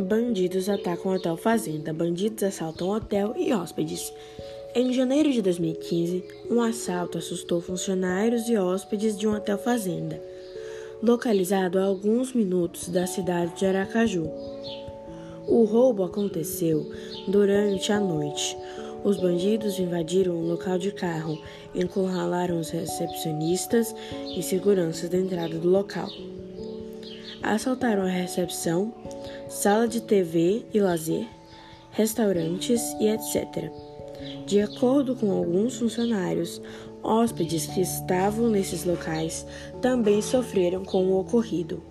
Bandidos atacam hotel fazenda, bandidos assaltam hotel e hóspedes. Em janeiro de 2015, um assalto assustou funcionários e hóspedes de um hotel fazenda, localizado a alguns minutos da cidade de Aracaju. O roubo aconteceu durante a noite. Os bandidos invadiram o local de carro, encurralaram os recepcionistas e seguranças da entrada do local. Assaltaram a recepção, sala de TV e lazer, restaurantes e etc. De acordo com alguns funcionários, hóspedes que estavam nesses locais também sofreram com o ocorrido.